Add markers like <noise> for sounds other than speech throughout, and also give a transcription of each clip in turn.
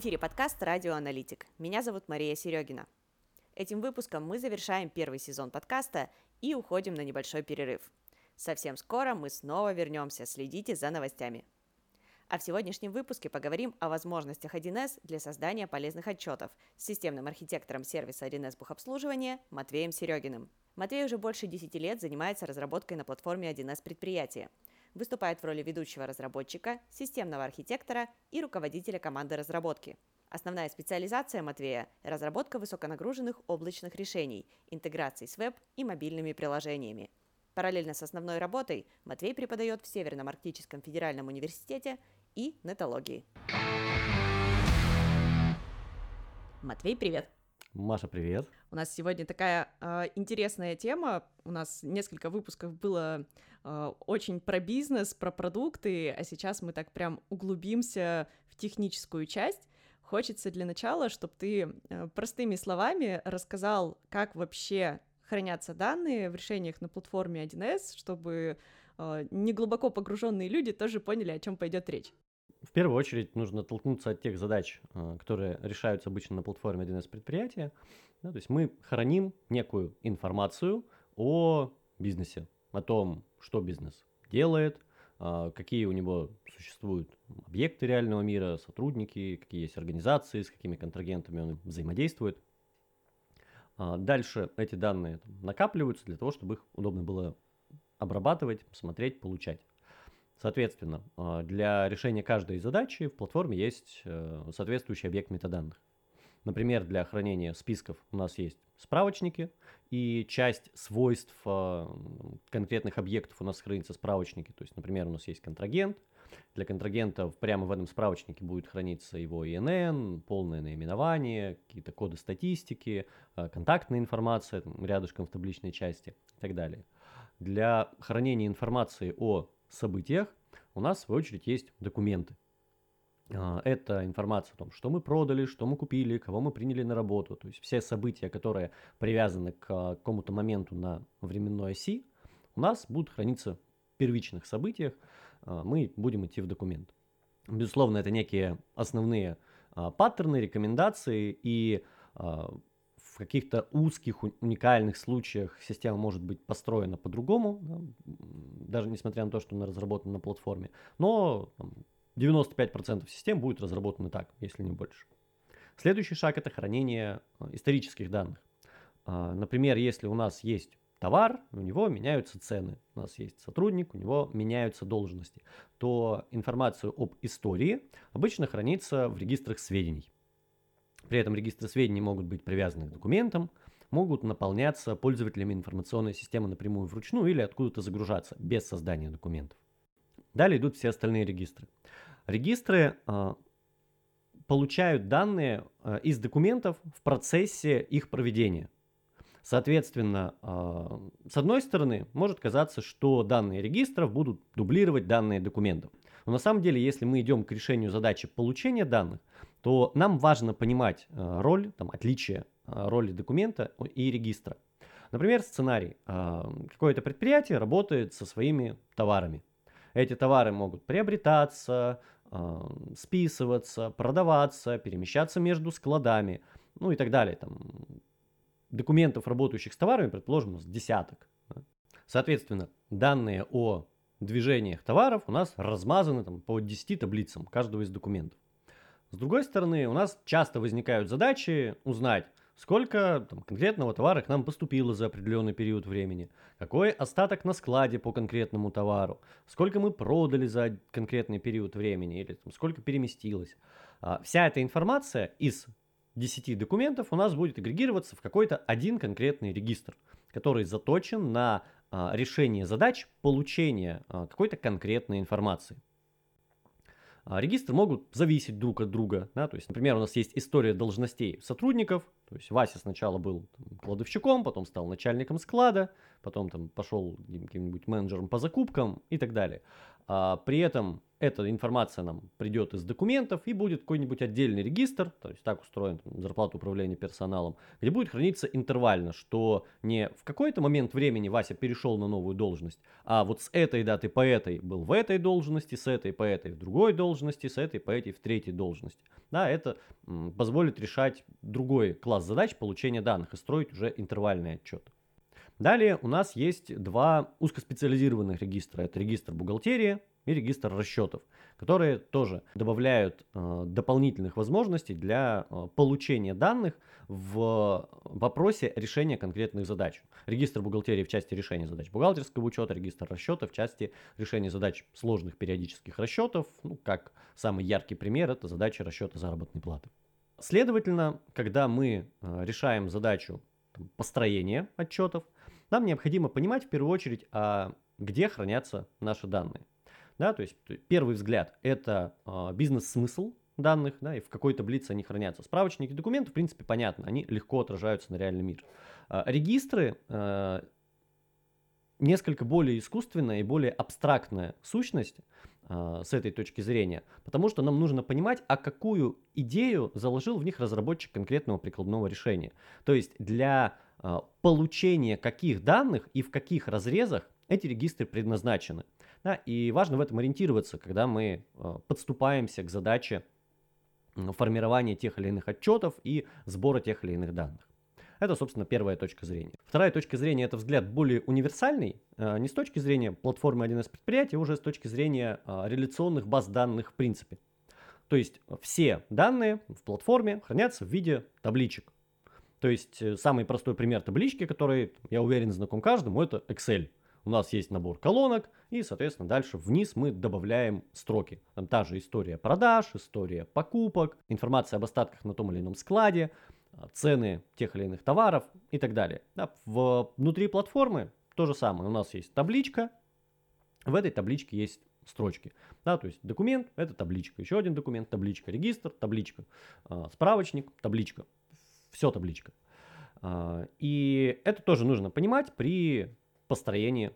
Эфире подкаст «Радио Аналитик». Меня зовут Мария Серегина. Этим выпуском мы завершаем первый сезон подкаста и уходим на небольшой перерыв. Совсем скоро мы снова вернемся. Следите за новостями. А в сегодняшнем выпуске поговорим о возможностях 1С для создания полезных отчетов с системным архитектором сервиса 1С бухобслуживания Матвеем Серегиным. Матвей уже больше 10 лет занимается разработкой на платформе 1С предприятия. Выступает в роли ведущего разработчика, системного архитектора и руководителя команды разработки. Основная специализация Матвея – разработка высоконагруженных облачных решений, интеграции с веб и мобильными приложениями. Параллельно с основной работой Матвей преподает в Северном Арктическом федеральном университете и нетологии. Матвей, привет! Маша, привет! У нас сегодня такая э, интересная тема. У нас несколько выпусков было э, очень про бизнес, про продукты, а сейчас мы так прям углубимся в техническую часть. Хочется для начала, чтобы ты э, простыми словами рассказал, как вообще хранятся данные в решениях на платформе 1С, чтобы э, неглубоко погруженные люди тоже поняли, о чем пойдет речь. В первую очередь нужно оттолкнуться от тех задач, э, которые решаются обычно на платформе 1С предприятия. Да, то есть мы храним некую информацию о бизнесе, о том, что бизнес делает, э, какие у него существуют объекты реального мира, сотрудники, какие есть организации, с какими контрагентами он взаимодействует. А, дальше эти данные накапливаются для того, чтобы их удобно было обрабатывать, смотреть, получать. Соответственно, а, для решения каждой задачи в платформе есть э, соответствующий объект метаданных. Например, для хранения списков у нас есть справочники, и часть свойств а, конкретных объектов у нас хранится в справочнике. То есть, например, у нас есть контрагент, для контрагентов прямо в этом справочнике будет храниться его ИНН, полное наименование, какие-то коды статистики, а, контактная информация рядышком в табличной части и так далее. Для хранения информации о событиях у нас, в свою очередь, есть документы. А, это информация о том, что мы продали, что мы купили, кого мы приняли на работу. То есть все события, которые привязаны к а, какому-то моменту на временной оси, у нас будут храниться в первичных событиях, а, мы будем идти в документ. Безусловно, это некие основные паттерны, рекомендации, и каких-то узких, уникальных случаях система может быть построена по-другому, да, даже несмотря на то, что она разработана на платформе. Но там, 95% систем будет разработаны так, если не больше. Следующий шаг это хранение исторических данных. Например, если у нас есть товар, у него меняются цены. У нас есть сотрудник, у него меняются должности. То информацию об истории обычно хранится в регистрах сведений. При этом регистры сведений могут быть привязаны к документам, могут наполняться пользователями информационной системы напрямую вручную или откуда-то загружаться без создания документов. Далее идут все остальные регистры. Регистры э, получают данные э, из документов в процессе их проведения – Соответственно, а, с одной стороны, может казаться, что данные регистров будут дублировать данные документов. Но на самом деле, если мы идем к решению задачи получения данных, то нам важно понимать а, роль, там, отличие а, роли документа и регистра. Например, сценарий. Какое-то предприятие работает со своими товарами. Эти товары могут приобретаться, списываться, продаваться, перемещаться между складами, ну и так далее. Там, документов, работающих с товарами, предположим, у нас десяток. Соответственно, данные о движениях товаров у нас размазаны там, по 10 таблицам каждого из документов. С другой стороны, у нас часто возникают задачи узнать, сколько там, конкретного товара к нам поступило за определенный период времени, какой остаток на складе по конкретному товару, сколько мы продали за конкретный период времени или там, сколько переместилось. А, вся эта информация из 10 документов у нас будет агрегироваться в какой-то один конкретный регистр, который заточен на а, решение задач получения а, какой-то конкретной информации. А, регистры могут зависеть друг от друга. Да? То есть, например, у нас есть история должностей сотрудников. То есть Вася сначала был там, кладовщиком, потом стал начальником склада, потом там, пошел каким-нибудь менеджером по закупкам и так далее. А, при этом эта информация нам придет из документов и будет какой-нибудь отдельный регистр, то есть так устроен зарплата управления персоналом, где будет храниться интервально, что не в какой-то момент времени Вася перешел на новую должность, а вот с этой даты по этой был в этой должности, с этой по этой в другой должности, с этой по этой в третьей должности. Да, это позволит решать другой класс задач получения данных и строить уже интервальный отчет. Далее у нас есть два узкоспециализированных регистра. Это регистр бухгалтерии и регистр расчетов, которые тоже добавляют э, дополнительных возможностей для э, получения данных в вопросе решения конкретных задач. Регистр бухгалтерии в части решения задач бухгалтерского учета, регистр расчетов в части решения задач сложных периодических расчетов. Ну, как самый яркий пример, это задача расчета заработной платы. Следовательно, когда мы э, решаем задачу там, построения отчетов, нам необходимо понимать в первую очередь, а где хранятся наши данные. Да, то есть первый взгляд – это э, бизнес-смысл данных, да, и в какой таблице они хранятся. Справочники документов, в принципе, понятно, они легко отражаются на реальный мир. Э, регистры э, несколько более искусственная и более абстрактная сущность с этой точки зрения, потому что нам нужно понимать, а какую идею заложил в них разработчик конкретного прикладного решения. То есть для э, получения каких данных и в каких разрезах эти регистры предназначены. Да, и важно в этом ориентироваться, когда мы э, подступаемся к задаче формирования тех или иных отчетов и сбора тех или иных данных. Это, собственно, первая точка зрения. Вторая точка зрения – это взгляд более универсальный, э, не с точки зрения платформы 1С предприятия, а уже с точки зрения реляционных баз данных в принципе. То есть все данные в платформе хранятся в виде табличек. То есть самый простой пример таблички, который, я уверен, знаком каждому, это Excel у нас есть набор колонок, и, соответственно, дальше вниз мы добавляем строки. Там та же история продаж, история покупок, информация об остатках на том или ином складе, а, цены тех или иных товаров и так далее. Да, внутри платформы то же самое. У нас есть табличка, в этой табличке есть строчки. Да, то есть документ – это табличка, еще один документ – табличка, регистр – табличка, э, справочник – табличка, все табличка. Э, и это тоже нужно понимать при построении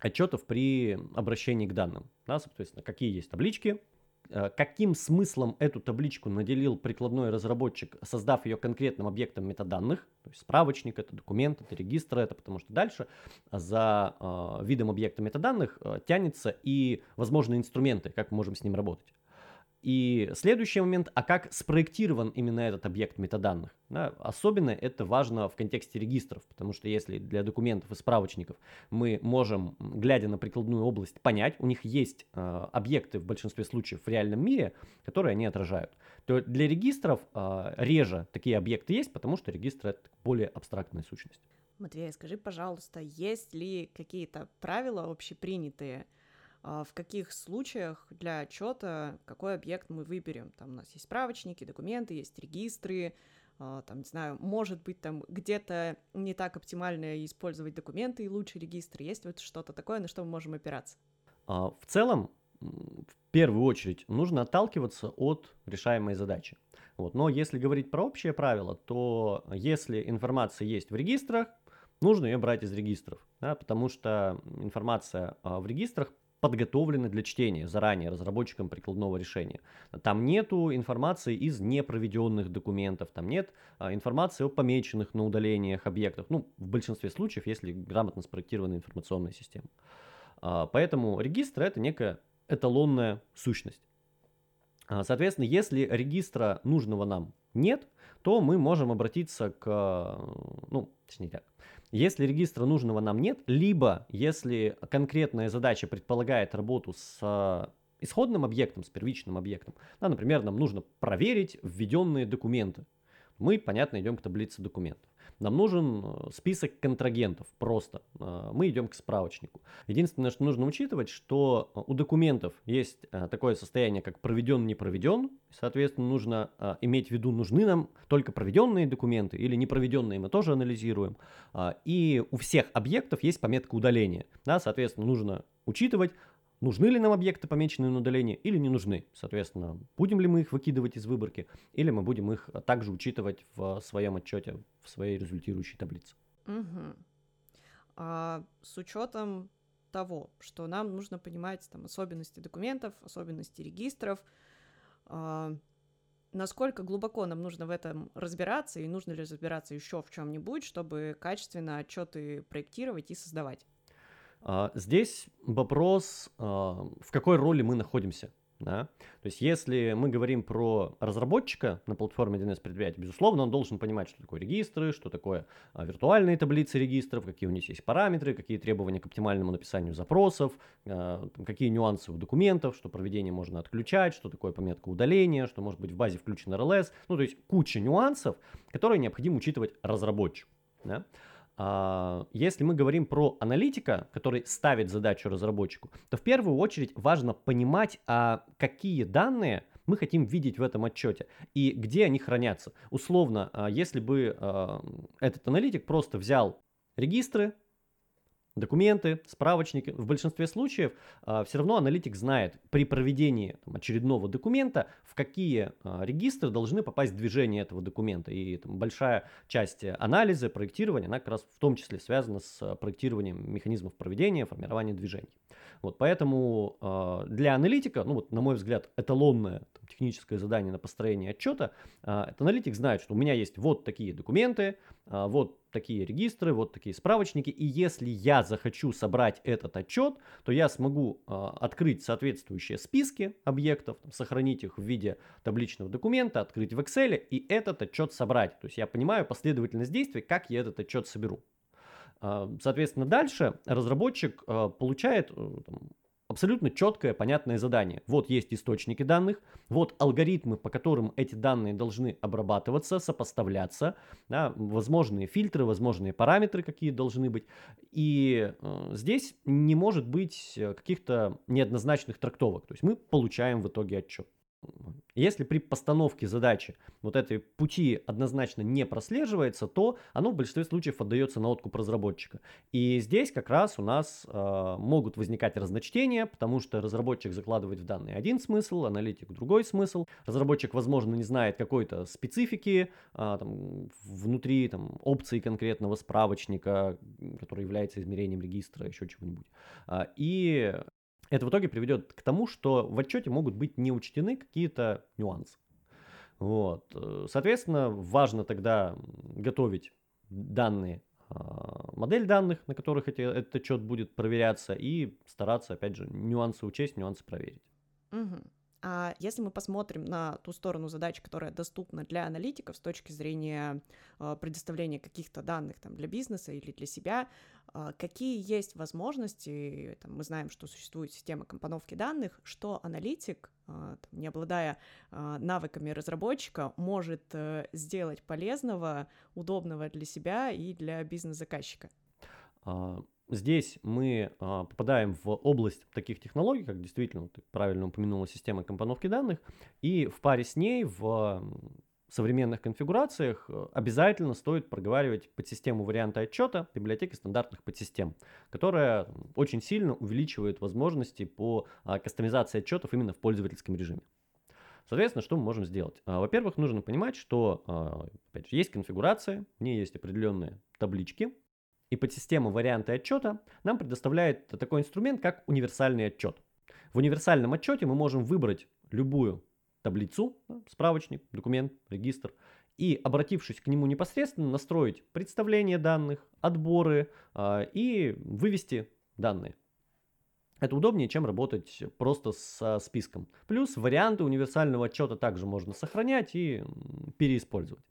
отчетов при обращении к данным. Да, соответственно, какие есть таблички, э, каким смыслом эту табличку наделил прикладной разработчик, создав ее конкретным объектом метаданных, то есть справочник, это документ, это регистр, это потому что дальше за э, видом объекта метаданных э, тянется и возможные инструменты, как мы можем с ним работать. И следующий момент, а как спроектирован именно этот объект метаданных. Да, особенно это важно в контексте регистров, потому что если для документов и справочников мы можем, глядя на прикладную область, понять, у них есть э, объекты в большинстве случаев в реальном мире, которые они отражают, то для регистров э, реже такие объекты есть, потому что регистры это более абстрактная сущность. Матвей, скажи, пожалуйста, есть ли какие-то правила общепринятые, а, в каких случаях для отчета какой объект мы выберем. Там у нас есть справочники, документы, есть регистры, а, там, не знаю, может быть, там где-то не так оптимально использовать документы и лучше регистры. Есть вот что-то такое, на что мы можем опираться? А, в целом, в первую очередь, нужно отталкиваться от решаемой задачи. Вот. Но если говорить про общее правило, то если информация есть в регистрах, нужно ее брать из регистров, да, потому что информация в регистрах подготовлены для чтения заранее разработчиком прикладного решения. Там нету информации из непроведенных документов, там нет а, информации о помеченных на удалениях объектах, ну, в большинстве случаев, если грамотно спроектирована информационная система. А, поэтому регистр это некая эталонная сущность. А, соответственно, если регистра нужного нам нет, то мы можем обратиться к, ну, точнее так, если регистра нужного нам нет, либо если конкретная задача предполагает работу с э, исходным объектом, с первичным объектом, да, например, нам нужно проверить введенные документы, мы, понятно, идем к таблице документов. Нам нужен э, список контрагентов просто. Э, мы идем к справочнику. Единственное, что нужно учитывать, что э, у документов есть такое состояние, как проведен, не проведен. Соответственно, нужно иметь в виду, нужны нам только проведенные документы или не проведенные мы тоже анализируем. И у всех объектов есть пометка удаления. Да, соответственно, нужно учитывать, нужны ли нам объекты, помеченные на удаление, или не нужны. Соответственно, будем ли мы их выкидывать из выборки, или мы будем их также учитывать в своем отчете, в своей результирующей таблице. Угу. А с учетом того, что нам нужно понимать там особенности документов, особенности регистров, э, насколько глубоко нам нужно в этом разбираться и нужно ли разбираться еще в чем-нибудь, чтобы качественно отчеты проектировать и создавать. А, здесь вопрос, а, в какой роли мы находимся. Да? То есть, если мы говорим про разработчика на платформе DNS предприятия, безусловно, он должен понимать, что такое регистры, что такое а, виртуальные таблицы регистров, какие у них есть параметры, какие требования к оптимальному написанию запросов, какие нюансы у документов, что проведение можно отключать, что такое пометка удаления, что может быть в базе включен RLS. Ну, то есть куча нюансов, которые необходимо учитывать разработчику. Да? А, если мы говорим про аналитика, который ставит задачу разработчику, то в первую очередь важно понимать, а какие данные мы хотим видеть в этом отчете и где они хранятся. Условно, а, если бы этот аналитик просто взял регистры, документы, справочники. В большинстве случаев а, все равно аналитик знает при проведении там, очередного документа, в какие а, регистры должны попасть движение этого документа. И там, большая часть анализа, проектирования, она как раз в том числе связана с а, проектированием механизмов проведения, формирования движений. Вот, поэтому э, для аналитика, ну вот, на мой взгляд, эталонное там, техническое задание на построение отчета, э, аналитик знает, что у меня есть вот такие документы, э, вот такие регистры, вот такие справочники, и если я захочу собрать этот отчет, то я смогу э, открыть соответствующие списки объектов, там, сохранить их в виде табличного документа, открыть в Excel и этот отчет собрать. То есть я понимаю последовательность действий, как я этот отчет соберу. А, соответственно, дальше разработчик а, получает э, абсолютно четкое, понятное задание. Вот есть источники данных, вот алгоритмы, по которым эти данные должны обрабатываться, сопоставляться, да, возможные фильтры, возможные параметры, какие должны быть. И э, здесь не может быть э, каких-то неоднозначных трактовок. То есть мы получаем в итоге отчет. Если при постановке задачи вот этой пути однозначно не прослеживается, то оно в большинстве случаев отдается на откуп разработчика. И здесь как раз у нас э, могут возникать разночтения, потому что разработчик закладывает в данные один смысл, аналитик другой смысл. Разработчик, возможно, не знает какой-то специфики э, там, внутри там, опции конкретного справочника, который является измерением регистра, еще чего-нибудь. Э, и это в итоге приведет к тому, что в отчете могут быть не учтены какие-то нюансы. Вот. Э, соответственно, важно тогда готовить данные, а, модель данных, на которых эти, этот отчет будет проверяться, и стараться, опять же, нюансы учесть, нюансы проверить. Угу. А если мы посмотрим на ту сторону задач, которая доступна для аналитиков с точки зрения э, предоставления каких-то данных там, для бизнеса или для себя, э, какие есть возможности, там, мы знаем, что существует система компоновки данных, что аналитик, э, там, не обладая навыками разработчика, может э, сделать полезного, удобного для себя и для бизнес-заказчика? Здесь мы а, попадаем в область таких технологий, как действительно, ты правильно упомянула, система компоновки данных, и в паре с ней в современных конфигурациях э, обязательно стоит проговаривать подсистему варианта отчета библиотеки стандартных подсистем, которая очень сильно увеличивает возможности по а, кастомизации отчетов именно в пользовательском режиме. Соответственно, что мы можем сделать? А, во-первых, нужно понимать, что а, опять же, есть конфигурация, в ней есть определенные таблички, и подсистема варианты отчета нам предоставляет такой инструмент, как универсальный отчет. В универсальном отчете мы можем выбрать любую таблицу, справочник, документ, регистр, и, обратившись к нему непосредственно, настроить представление данных, отборы э, и вывести данные. Это удобнее, чем работать просто со списком. Плюс варианты универсального отчета также можно сохранять и переиспользовать.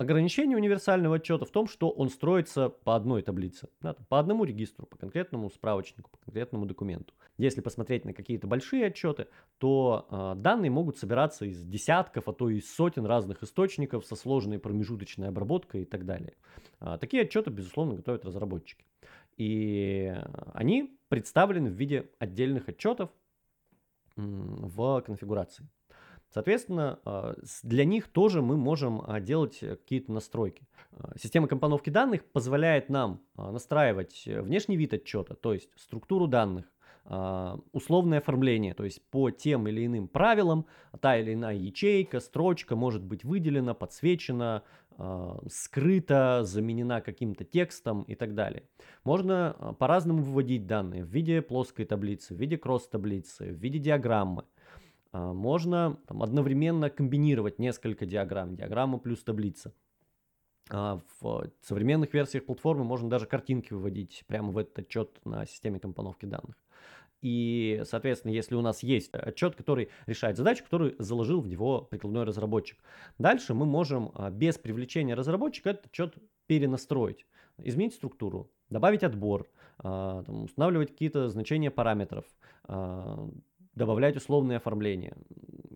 Ограничение универсального отчета в том, что он строится по одной таблице, да, по одному регистру, по конкретному справочнику, по конкретному документу. Если посмотреть на какие-то большие отчеты, то э, данные могут собираться из десятков, а то и сотен разных источников со сложной промежуточной обработкой и так далее. А, такие отчеты, безусловно, готовят разработчики. И они представлены в виде отдельных отчетов в конфигурации. Соответственно, а, для них тоже мы можем а, делать какие-то настройки. А, система компоновки данных позволяет нам настраивать внешний вид отчета, то есть структуру данных, э, условное оформление, то есть по тем или иным правилам та или иная ячейка, строчка может быть выделена, подсвечена, э, скрыта, заменена каким-то текстом и так далее. Можно э, по-разному выводить данные в виде плоской таблицы, в виде кросс-таблицы, в виде диаграммы. Э, можно там, одновременно комбинировать несколько диаграмм, диаграмма плюс таблица. А, в современных версиях платформы можно даже картинки выводить прямо в этот отчет на системе компоновки данных. И, соответственно, если у нас есть отчет, который решает задачу, которую заложил в него прикладной разработчик, дальше мы можем а, без привлечения разработчика этот отчет перенастроить, изменить структуру, добавить отбор, а, устанавливать какие-то значения параметров, добавлять условные оформления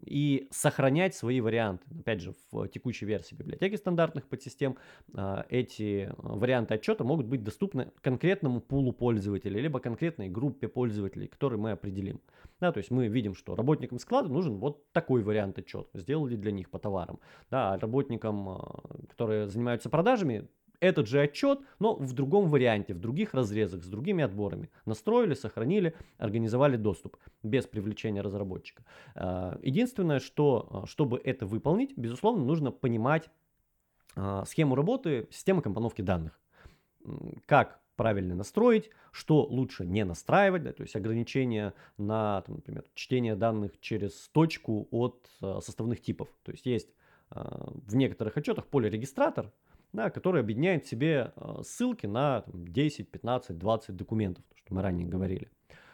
и сохранять свои варианты. Опять же, в текущей версии библиотеки стандартных подсистем а, эти варианты отчета могут быть доступны конкретному пулу пользователей, либо конкретной группе пользователей, которые мы определим. Да, то есть мы видим, что работникам склада нужен вот такой вариант отчета, сделали для них по товарам. Да, а работникам, а, которые занимаются продажами, этот же отчет, но в другом варианте, в других разрезах, с другими отборами. Настроили, сохранили, организовали доступ без привлечения разработчика. А, единственное, что, а, чтобы это выполнить, безусловно, нужно понимать а, схему работы системы компоновки данных. Как правильно настроить, что лучше не настраивать, да, то есть ограничения на, там, например, чтение данных через точку от составных типов. То есть есть в некоторых отчетах поле регистратор, да, который объединяет в себе а, ссылки на там, 10, 15, 20 документов, что мы ранее говорили.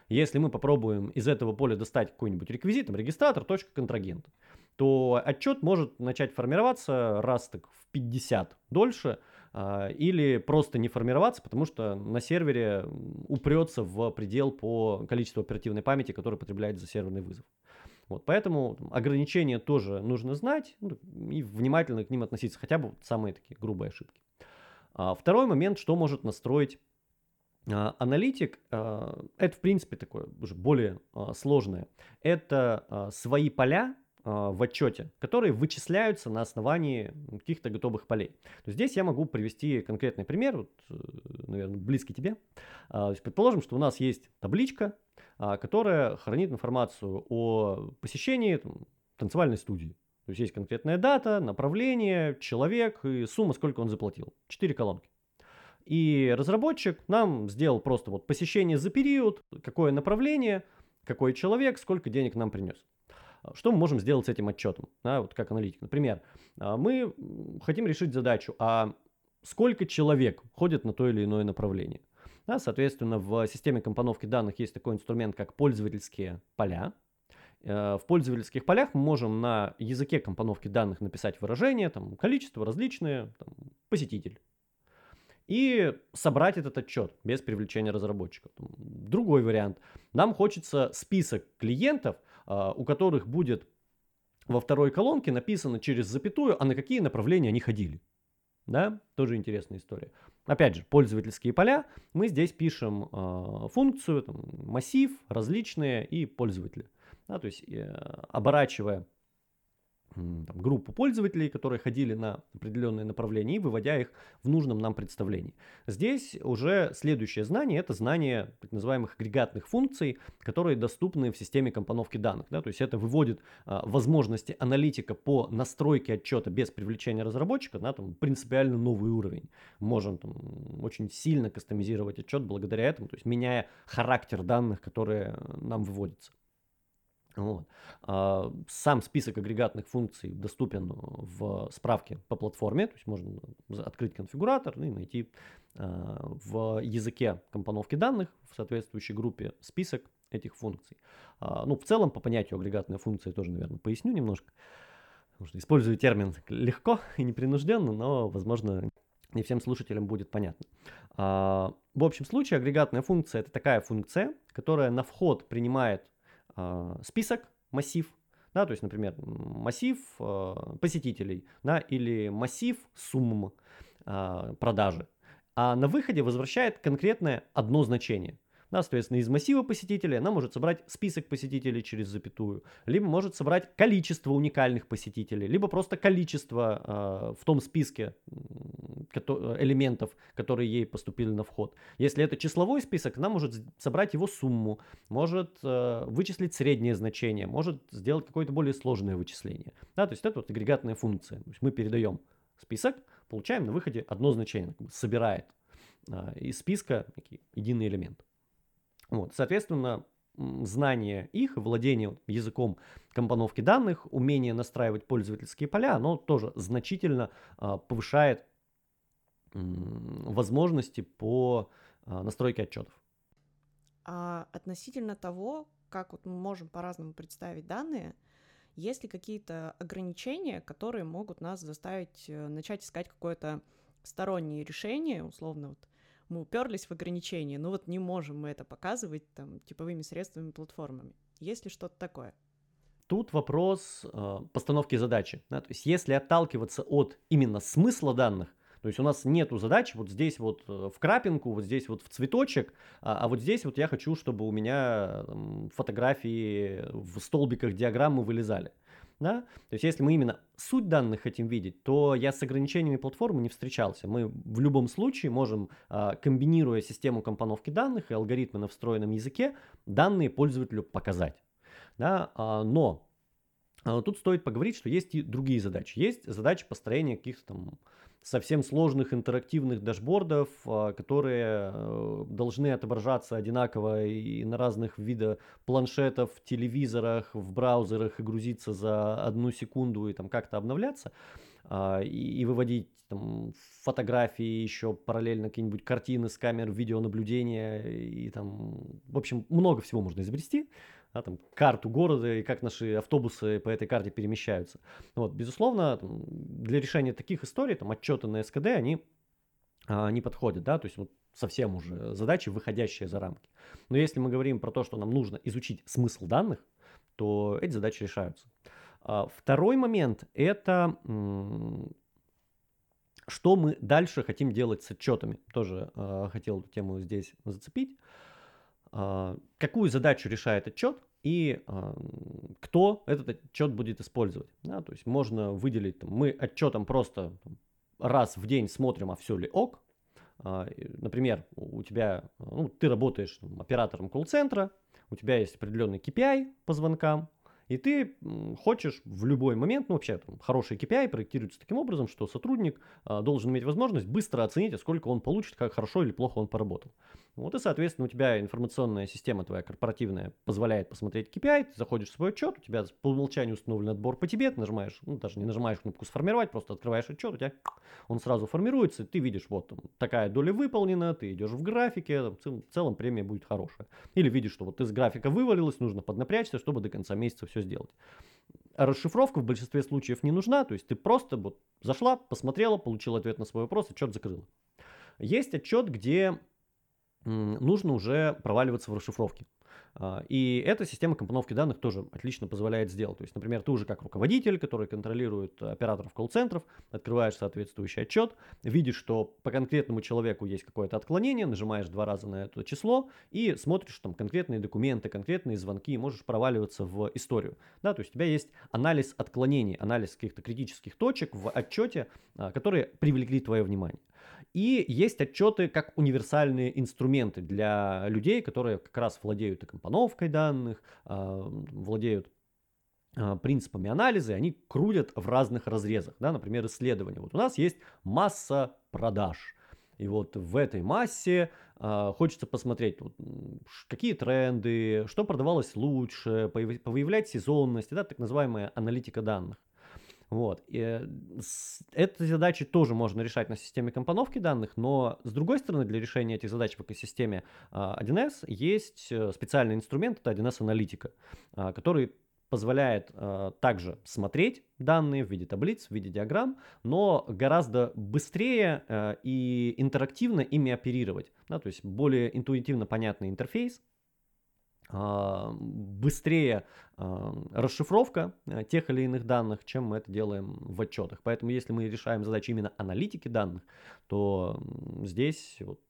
Если мы попробуем из этого поля достать какой-нибудь реквизит, там, регистратор, точка контрагента, то отчет может начать формироваться раз так в 50 дольше, а, или просто не формироваться, потому что на сервере упрется в предел по количеству оперативной памяти, который потребляет за серверный вызов. Вот, поэтому ограничения тоже нужно знать ну, и внимательно к ним относиться, хотя бы самые такие грубые ошибки. А, второй момент, что может настроить а, аналитик, а, это в принципе такое уже более а, сложное. Это а, свои поля а, в отчете, которые вычисляются на основании каких-то готовых полей. То здесь я могу привести конкретный пример, вот, э, наверное, близкий тебе. А, предположим, что у нас есть табличка, которая хранит информацию о посещении танцевальной студии. То есть есть конкретная дата, направление, человек и сумма, сколько он заплатил. Четыре колонки. И разработчик нам сделал просто вот посещение за период, какое направление, какой человек, сколько денег нам принес. Что мы можем сделать с этим отчетом, да, вот как аналитик? Например, а, мы хотим решить задачу, а сколько человек ходит на то или иное направление. Да, соответственно, в системе компоновки данных есть такой инструмент, как пользовательские поля. Э, в пользовательских полях мы можем на языке компоновки данных написать выражение, там, количество различные, там, посетитель. И собрать этот отчет без привлечения разработчиков. Другой вариант. Нам хочется список клиентов, а, у которых будет во второй колонке написано через запятую, а на какие направления они ходили. Да, тоже интересная история. Опять же, пользовательские поля. Мы здесь пишем э, функцию, там, массив, различные и пользователи. Да, то есть э, оборачивая там, группу пользователей, которые ходили на определенные направления, и выводя их в нужном нам представлении. Здесь уже следующее знание – это знание так называемых агрегатных функций, которые доступны в системе компоновки данных. Да? То есть это выводит а, возможности аналитика по настройке отчета без привлечения разработчика на там, принципиально новый уровень. Можем там, очень сильно кастомизировать отчет благодаря этому, то есть меняя характер данных, которые нам выводятся. Вот. А, сам список агрегатных функций доступен в справке по платформе, то есть можно открыть конфигуратор и найти а, в языке компоновки данных в соответствующей группе список этих функций. А, ну, в целом, по понятию агрегатные функции тоже, наверное, поясню немножко. Потому что использую термин легко <laughs> и непринужденно, но, возможно, не всем слушателям будет понятно. В общем случае, агрегатная функция – это такая функция, которая на вход принимает список, массив, да, то есть, например, массив э, посетителей, да, или массив сумм э, продажи, а на выходе возвращает конкретное одно значение. Да, соответственно, из массива посетителей она может собрать список посетителей через запятую, либо может собрать количество уникальных посетителей, либо просто количество э, в том списке элементов, которые ей поступили на вход. Если это числовой список, она может собрать его сумму, может э, вычислить среднее значение, может сделать какое-то более сложное вычисление. Да, то есть это вот агрегатная функция. То есть мы передаем список, получаем на выходе одно значение, собирает э, из списка единый элемент. Вот, соответственно, знание их, владение языком компоновки данных, умение настраивать пользовательские поля, оно тоже значительно а, повышает возможности по а, настройке отчетов. А относительно того, как вот мы можем по-разному представить данные, есть ли какие-то ограничения, которые могут нас заставить э, начать искать какое-то стороннее решение, условно, вот мы уперлись в ограничения, но вот не можем мы это показывать там типовыми средствами, платформами. Есть ли что-то такое? Тут вопрос э, постановки задачи. Да? То есть если отталкиваться от именно смысла данных, то есть у нас нету задачи вот здесь вот э, в крапинку, вот здесь вот в цветочек, а, а вот здесь вот я хочу, чтобы у меня там, фотографии в столбиках диаграммы вылезали. Да? То есть если мы именно суть данных хотим видеть, то я с ограничениями платформы не встречался. Мы в любом случае можем, а, комбинируя систему компоновки данных и алгоритмы на встроенном языке, данные пользователю показать. Да? А, но а, тут стоит поговорить, что есть и другие задачи. Есть задачи построения каких-то там совсем сложных интерактивных дашбордов, а, которые э, должны отображаться одинаково и на разных видах планшетов, телевизорах, в браузерах и грузиться за одну секунду и там как-то обновляться а, и, выводить там, фотографии, еще параллельно какие-нибудь картины с камер видеонаблюдения и там, в общем, много всего можно изобрести да, там, карту города и как наши автобусы по этой карте перемещаются. Вот, безусловно, там, для решения таких историй там, отчеты на СКД, они а, не подходят, да, то есть вот совсем уже задачи, выходящие за рамки. Но если мы говорим про то, что нам нужно изучить смысл данных, то эти задачи решаются. А, второй момент – это что мы дальше хотим делать с отчетами. Тоже э, хотел эту тему здесь зацепить. А, какую задачу решает отчет и а, кто этот отчет будет использовать. Да, то есть можно выделить, мы отчетом просто раз в день смотрим, а все ли ок. А, например, у тебя, ну, ты работаешь оператором колл-центра, у тебя есть определенный KPI по звонкам, и ты хочешь в любой момент, ну вообще там, хороший KPI проектируется таким образом, что сотрудник а, должен иметь возможность быстро оценить, сколько он получит, как хорошо или плохо он поработал. Вот и, соответственно, у тебя информационная система твоя корпоративная позволяет посмотреть KPI, ты заходишь в свой отчет, у тебя по умолчанию установлен отбор по тебе, ты нажимаешь, ну даже не нажимаешь кнопку сформировать, просто открываешь отчет, у тебя он сразу формируется, ты видишь, вот там, такая доля выполнена, ты идешь в графике, там, в целом премия будет хорошая. Или видишь, что вот из графика вывалилось, нужно поднапрячься, чтобы до конца месяца все сделать. А расшифровка в большинстве случаев не нужна, то есть ты просто вот зашла, посмотрела, получила ответ на свой вопрос, отчет закрыла. Есть отчет, где нужно уже проваливаться в расшифровке. А, и эта система компоновки данных тоже отлично позволяет сделать. То есть, например, ты уже как руководитель, который контролирует операторов колл-центров, открываешь соответствующий отчет, видишь, что по конкретному человеку есть какое-то отклонение, нажимаешь два раза на это число и смотришь там конкретные документы, конкретные звонки, можешь проваливаться в историю. Да, то есть у тебя есть анализ отклонений, анализ каких-то критических точек в отчете, а, которые привлекли твое внимание. И есть отчеты как универсальные инструменты для людей, которые как раз владеют и компоновкой данных, а, владеют а, принципами анализа, и они крутят в разных разрезах. Да? Например, исследования. Вот у нас есть масса продаж. И вот в этой массе э, хочется посмотреть, какие тренды, что продавалось лучше, повыявлять сезонность, да, так называемая аналитика данных. Вот. И э, эти задачи тоже можно решать на системе компоновки данных, но с другой стороны, для решения этих задач в экосистеме 1С а, есть э, специальный инструмент, это 1С-аналитика, а, который позволяет э, также смотреть данные в виде таблиц, в виде диаграмм, но гораздо быстрее э, и интерактивно ими оперировать. Да, то есть более интуитивно понятный интерфейс, быстрее а, расшифровка э, тех или иных данных, чем мы это делаем в отчетах. Поэтому если мы решаем задачи именно аналитики данных, то здесь вот,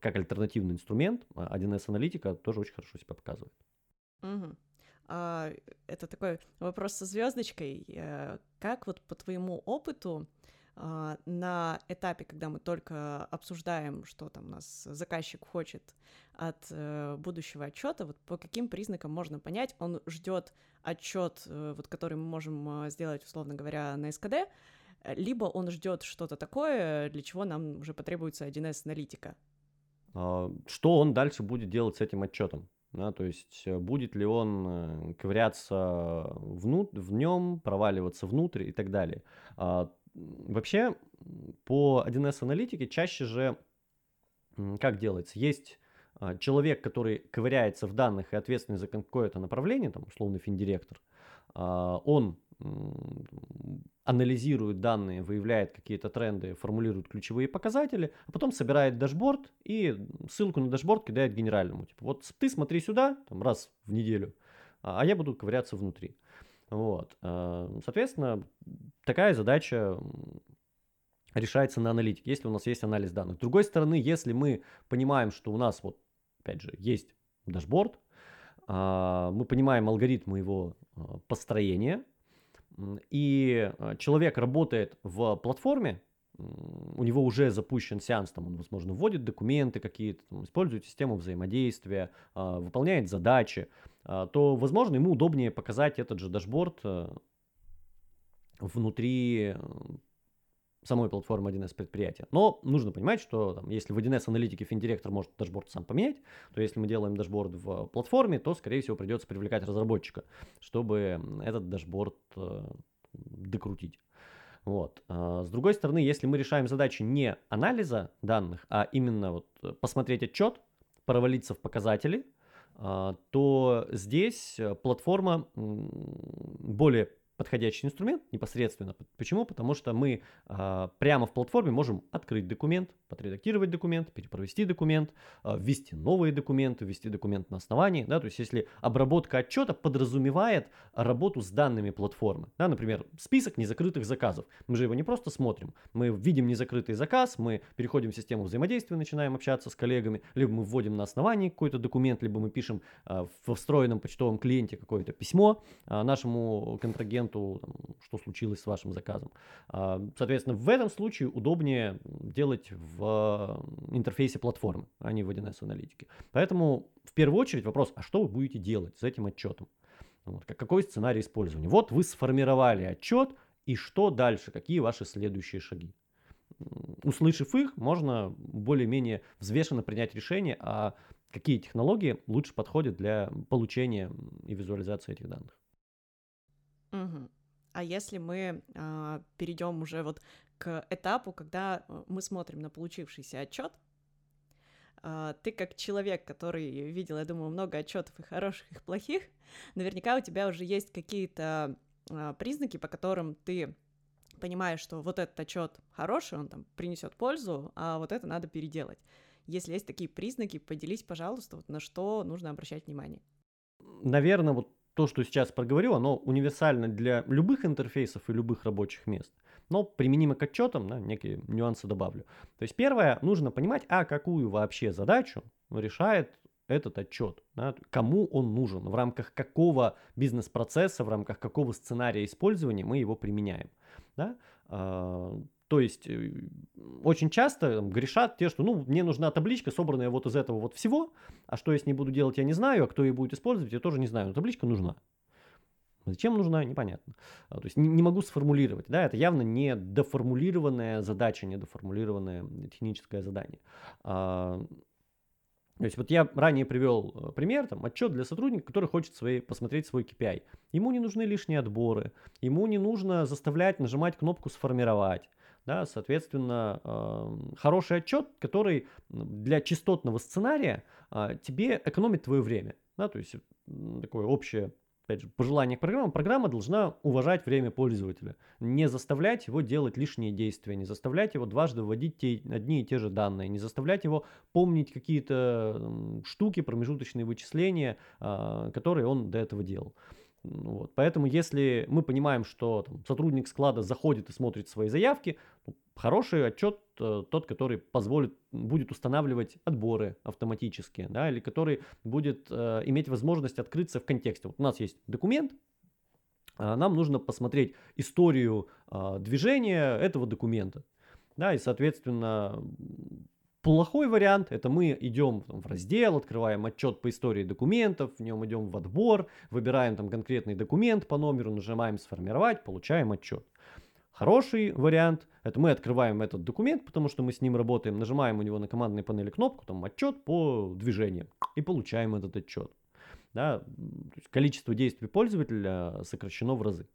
как альтернативный инструмент 1С а, аналитика тоже очень хорошо себя показывает. Угу. А, это такой вопрос со звездочкой. Э, как вот по твоему опыту а, на этапе, когда мы только обсуждаем, что там у нас заказчик хочет от э, будущего отчета, вот по каким признакам можно понять, он ждет отчет, э, вот который мы можем э, сделать, условно говоря, на СКД, либо он ждет что-то такое, для чего нам уже потребуется 1С аналитика. А, что он дальше будет делать с этим отчетом? Да, то есть будет ли он ковыряться внут, в нем, проваливаться внутрь и так далее. Вообще, по 1С аналитике чаще же как делается? Есть а, человек, который ковыряется в данных и ответственный за какое-то направление, там, условно, финдиректор, а, он анализирует данные, выявляет какие-то тренды, формулирует ключевые показатели, а потом собирает дашборд и ссылку на дашборд кидает генеральному. Типа, вот ты смотри сюда, там, раз в неделю, а, а я буду ковыряться внутри. Вот. Соответственно, такая задача решается на аналитике, если у нас есть анализ данных. С другой стороны, если мы понимаем, что у нас, вот, опять же, есть дашборд, а, мы понимаем алгоритмы его а, построения, и а, человек работает в платформе, у него уже запущен сеанс, там он, возможно, вводит документы какие-то, использует систему взаимодействия, выполняет задачи, то, возможно, ему удобнее показать этот же дашборд внутри э, самой платформы 1С предприятия. Но нужно понимать, что там, если в 1С аналитике финдиректор может дашборд сам поменять, то если мы делаем дашборд в платформе, то, скорее всего, придется привлекать разработчика, чтобы этот дашборд э, докрутить. Вот. А с другой стороны, если мы решаем задачи не анализа данных, а именно вот посмотреть отчет, провалиться в показатели, а, то здесь платформа более подходящий инструмент непосредственно. Почему? Потому что мы э, прямо в платформе можем открыть документ, подредактировать документ, перепровести документ, э, ввести новые документы, ввести документ на основании. Да? То есть если обработка отчета подразумевает работу с данными платформы. Да? Например, список незакрытых заказов. Мы же его не просто смотрим. Мы видим незакрытый заказ, мы переходим в систему взаимодействия, начинаем общаться с коллегами, либо мы вводим на основании какой-то документ, либо мы пишем э, в встроенном почтовом клиенте какое-то письмо э, нашему контрагенту, клиенту, что случилось с вашим заказом. А, соответственно, в этом случае удобнее делать в интерфейсе платформы, а не в 1С аналитике. Поэтому в первую очередь вопрос, а что вы будете делать с этим отчетом? Вот, какой сценарий использования? Вот вы сформировали отчет, и что дальше? Какие ваши следующие шаги? Услышав их, можно более-менее взвешенно принять решение, а какие технологии лучше подходят для получения и визуализации этих данных. Угу. А если мы а, перейдем уже вот к этапу, когда э, мы смотрим на получившийся отчет, а, ты как человек, который видел, я думаю, много отчетов и хороших, и плохих, наверняка у тебя уже есть какие-то а, признаки, по которым ты понимаешь, что вот этот отчет хороший, он там принесет пользу, а вот это надо переделать. Если есть такие признаки, поделись, пожалуйста, вот на что нужно обращать внимание. Наверное, вот то, что сейчас проговорил, оно универсально для любых интерфейсов и любых рабочих мест, но применимо к отчетам, да, некие нюансы добавлю. То есть первое, нужно понимать, а какую вообще задачу решает этот отчет, да, кому он нужен, в рамках какого бизнес-процесса, в рамках какого сценария использования мы его применяем. Да? То есть э, очень часто грешат те, что ну мне нужна табличка, собранная вот из этого вот всего, а что я с ней буду делать, я не знаю, а кто ее будет использовать, я тоже не знаю, но табличка нужна. Зачем нужна, непонятно. А, то есть не, могу сформулировать. Да, это явно не доформулированная задача, не доформулированное техническое задание. А, то есть вот я ранее привел пример, там, отчет для сотрудника, который хочет свои, посмотреть свой KPI. Ему не нужны лишние отборы, ему не нужно заставлять нажимать кнопку «Сформировать». Да, соответственно, хороший отчет, который для частотного сценария э, тебе экономит твое время. Да, то есть такое общее опять же, пожелание к программе, программа должна уважать время пользователя, не заставлять его делать лишние действия, не заставлять его дважды вводить те, одни и те же данные, не заставлять его помнить какие-то штуки, промежуточные вычисления, а, которые он до этого делал. Вот. Поэтому, если мы понимаем, что там, сотрудник склада заходит и смотрит свои заявки, ну, хороший отчет э, тот, который позволит, будет устанавливать отборы автоматически, да, или который будет э, иметь возможность открыться в контексте. Вот у нас есть документ, а, нам нужно посмотреть историю а, движения этого документа. Да, и, соответственно, плохой вариант – это мы идем в раздел, открываем отчет по истории документов, в нем идем в отбор, выбираем там конкретный документ по номеру, нажимаем «Сформировать», получаем отчет. Хороший вариант – это мы открываем этот документ, потому что мы с ним работаем, нажимаем у него на командной панели кнопку, там отчет по движениям и получаем этот отчет. Да, количество действий пользователя сокращено в разы.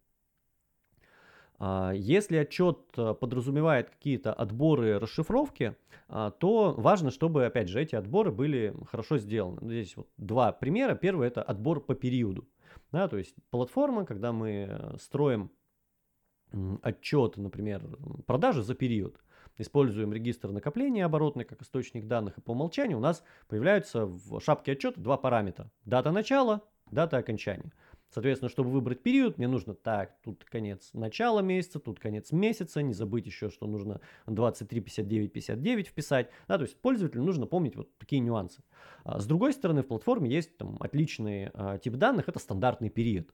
А, если отчет э, подразумевает какие-то отборы расшифровки, а, то важно, чтобы, опять же, эти отборы были хорошо сделаны. Здесь вот два примера. Первый – это отбор по периоду. Да, то есть платформа, когда мы строим отчет, например, продажи за период, используем регистр накопления оборотный как источник данных, и по умолчанию у нас появляются в шапке отчета два параметра. Дата начала, дата окончания. Соответственно, чтобы выбрать период, мне нужно так, тут конец начала месяца, тут конец месяца, не забыть еще, что нужно 23, 59, 59 вписать. Да, то есть пользователю нужно помнить вот такие нюансы. А с другой стороны, в платформе есть там отличный а, тип данных, это стандартный период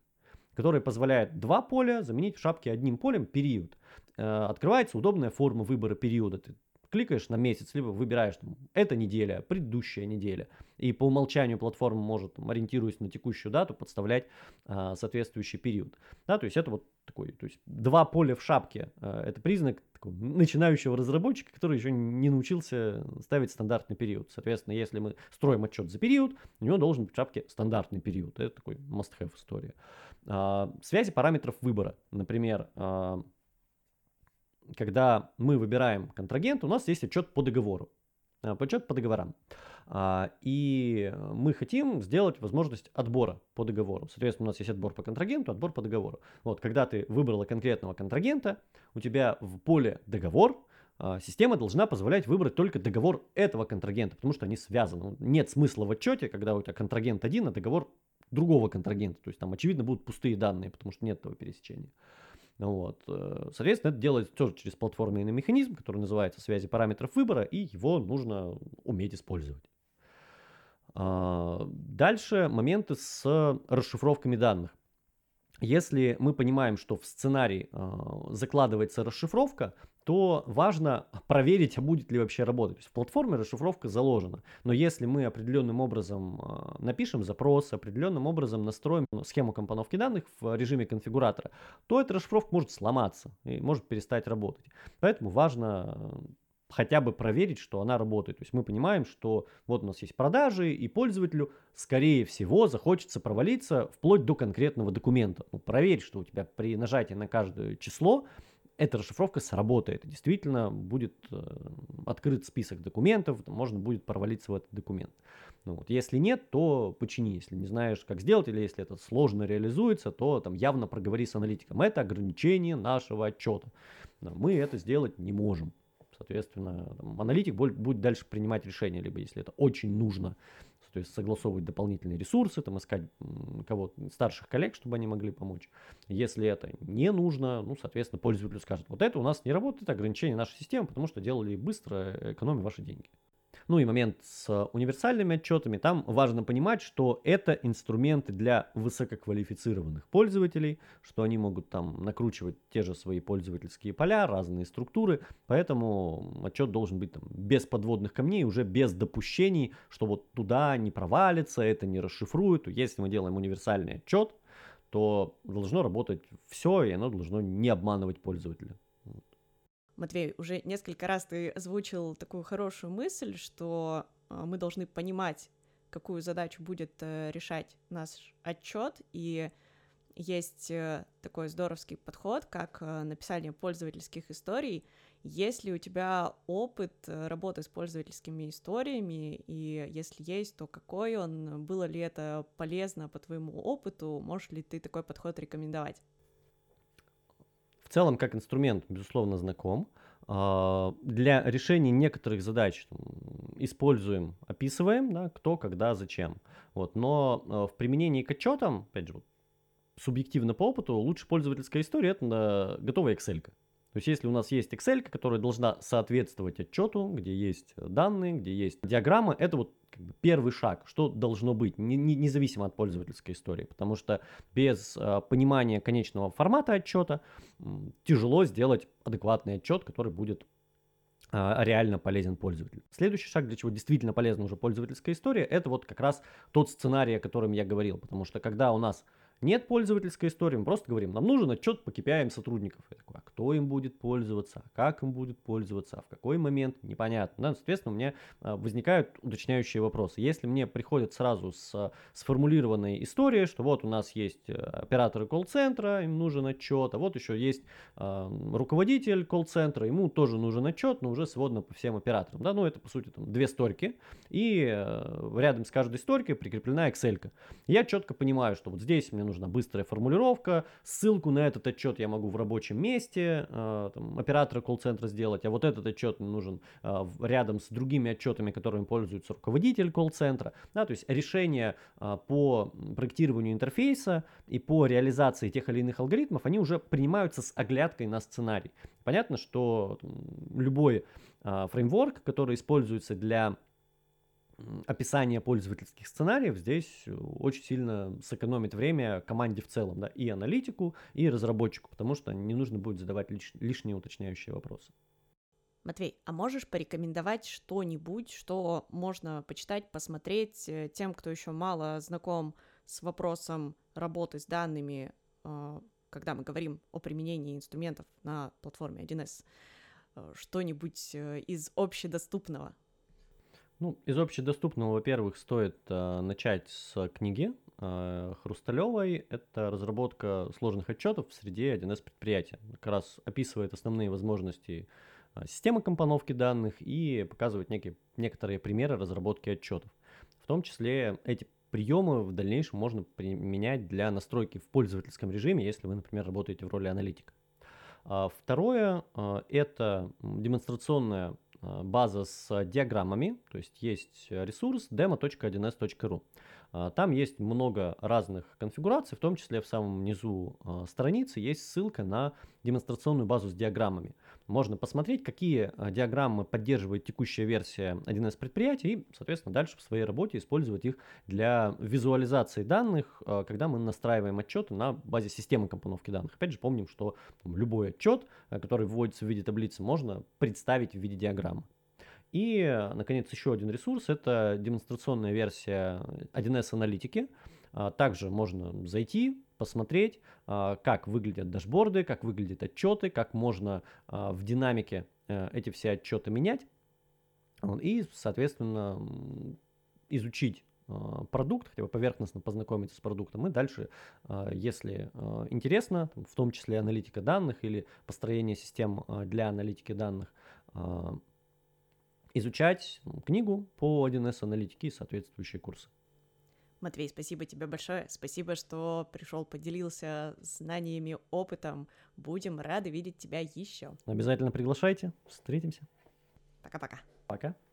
который позволяет два поля заменить в шапке одним полем период. Э, открывается удобная форма выбора периода. Ты кликаешь на месяц, либо выбираешь там, эта неделя, предыдущая неделя. И по умолчанию платформа может, там, ориентируясь на текущую дату, подставлять а, соответствующий период. Да, то есть это вот такой, то есть два поля в шапке. А, это признак такого начинающего разработчика, который еще не научился ставить стандартный период. Соответственно, если мы строим отчет за период, у него должен быть в шапке стандартный период. Это такой must-have история. А, связи параметров выбора. Например, а, когда мы выбираем контрагента, у нас есть отчет по договору. А, отчет по договорам. И мы хотим сделать возможность отбора по договору. Соответственно, у нас есть отбор по контрагенту, отбор по договору. Вот, когда ты выбрала конкретного контрагента, у тебя в поле договор система должна позволять выбрать только договор этого контрагента, потому что они связаны. Нет смысла в отчете, когда у тебя контрагент один, а договор другого контрагента. То есть там, очевидно, будут пустые данные, потому что нет этого пересечения. Вот. Э, соответственно, это делается тоже через платформенный механизм, который называется связи параметров выбора, и его нужно уметь использовать. А, дальше моменты с расшифровками данных. Если мы понимаем, что в сценарий э, закладывается расшифровка, то важно проверить, а будет ли вообще работать. То есть в платформе расшифровка заложена. Но если мы определенным образом э, напишем запрос, определенным образом настроим схему компоновки данных в режиме конфигуратора, то эта расшифровка может сломаться и может перестать работать. Поэтому важно э, хотя бы проверить, что она работает. То есть мы понимаем, что вот у нас есть продажи, и пользователю, скорее всего, захочется провалиться вплоть до конкретного документа. Ну, проверь, что у тебя при нажатии на каждое число эта расшифровка сработает. действительно будет э, открыт список документов, можно будет провалиться в этот документ. Ну, вот. Если нет, то почини. Если не знаешь, как сделать, или если это сложно реализуется, то там явно проговори с аналитиком. Это ограничение нашего отчета. Мы это сделать не можем. Соответственно, там, аналитик будет дальше принимать решение, либо если это очень нужно, то есть согласовывать дополнительные ресурсы, там искать кого старших коллег, чтобы они могли помочь. Если это не нужно, ну, соответственно, пользователь скажет, вот это у нас не работает, ограничение нашей системы, потому что делали быстро, экономим ваши деньги. Ну и момент с универсальными отчетами. Там важно понимать, что это инструменты для высококвалифицированных пользователей, что они могут там накручивать те же свои пользовательские поля, разные структуры. Поэтому отчет должен быть там, без подводных камней, уже без допущений, что вот туда не провалится, это не расшифрует. Если мы делаем универсальный отчет, то должно работать все, и оно должно не обманывать пользователя. Матвей, уже несколько раз ты озвучил такую хорошую мысль, что а, мы должны понимать, какую задачу будет э, решать наш отчет, и есть э, такой здоровский подход, как э, написание пользовательских историй. Если у тебя опыт работы с пользовательскими историями, и если есть, то какой он, было ли это полезно по твоему опыту, можешь ли ты такой подход рекомендовать? В целом как инструмент, безусловно, знаком. А, для решения некоторых задач используем, описываем, да, кто, когда, зачем. Вот. Но а, в применении к отчетам, опять же, субъективно по опыту, лучше пользовательская история – это готовая Excel. То есть, если у нас есть Excel, которая должна соответствовать отчету, где есть данные, где есть диаграммы, это вот как бы первый шаг, что должно быть, не, не, независимо от пользовательской истории, потому что без э, понимания конечного формата отчета э, тяжело сделать адекватный отчет, который будет э, реально полезен пользователю. Следующий шаг, для чего действительно полезна уже пользовательская история, это вот как раз тот сценарий, о котором я говорил, потому что когда у нас нет пользовательской истории, мы просто говорим, нам нужен отчет по KPI сотрудников. Я такой, а кто им будет пользоваться, а как им будет пользоваться, а в какой момент, непонятно. Да, соответственно, у меня а, возникают уточняющие вопросы. Если мне приходит сразу с сформулированной историей, что вот у нас есть э, операторы колл-центра, им нужен отчет, а вот еще есть э, руководитель колл-центра, ему тоже нужен отчет, но уже сводно по всем операторам. Да, ну это по сути там, две сторики, и э, рядом с каждой сторикой прикреплена Excel. -ка. Я четко понимаю, что вот здесь мне нужна быстрая формулировка, ссылку на этот отчет я могу в рабочем месте э, там, оператора колл-центра сделать, а вот этот отчет нужен э, рядом с другими отчетами, которыми пользуется руководитель колл-центра. Да, то есть решения э, по проектированию интерфейса и по реализации тех или иных алгоритмов, они уже принимаются с оглядкой на сценарий. Понятно, что там, любой э, фреймворк, который используется для описание пользовательских сценариев здесь э, очень сильно сэкономит время команде в целом, да, и аналитику, и разработчику, потому что не нужно будет задавать лиш- лишние уточняющие вопросы. Матвей, а можешь порекомендовать что-нибудь, что можно почитать, посмотреть э, тем, кто еще мало знаком с вопросом работы с данными, э, когда мы говорим о применении инструментов на платформе 1С? Что-нибудь из общедоступного? Ну, из общедоступного, во-первых, стоит э, начать с книги э, Хрусталевой. Это разработка сложных отчетов в среде 1С предприятия. Как раз описывает основные возможности э, системы компоновки данных и показывает некие, некоторые примеры разработки отчетов. В том числе эти приемы в дальнейшем можно применять для настройки в пользовательском режиме, если вы, например, работаете в роли аналитика. А второе э, – это демонстрационная база с диаграммами, то есть есть ресурс demo.1s.ru. А, там есть много разных конфигураций, в том числе в самом низу а, страницы есть ссылка на демонстрационную базу с диаграммами. Можно посмотреть, какие диаграммы поддерживает текущая версия 1С предприятия и, соответственно, дальше в своей работе использовать их для визуализации данных, когда мы настраиваем отчеты на базе системы компоновки данных. Опять же, помним, что любой отчет, который вводится в виде таблицы, можно представить в виде диаграммы. И, наконец, еще один ресурс – это демонстрационная версия 1С аналитики. А, также можно зайти, посмотреть, а, как выглядят дашборды, как выглядят отчеты, как можно а, в динамике э, эти все отчеты менять. И, соответственно, изучить продукт, хотя бы поверхностно познакомиться с продуктом, и дальше, если интересно, в том числе аналитика данных или построение систем для аналитики данных, изучать книгу по 1С аналитике и соответствующие курсы. Матвей, спасибо тебе большое. Спасибо, что пришел, поделился знаниями, опытом. Будем рады видеть тебя еще. Обязательно приглашайте. Встретимся. Пока-пока. Пока. -пока. Пока.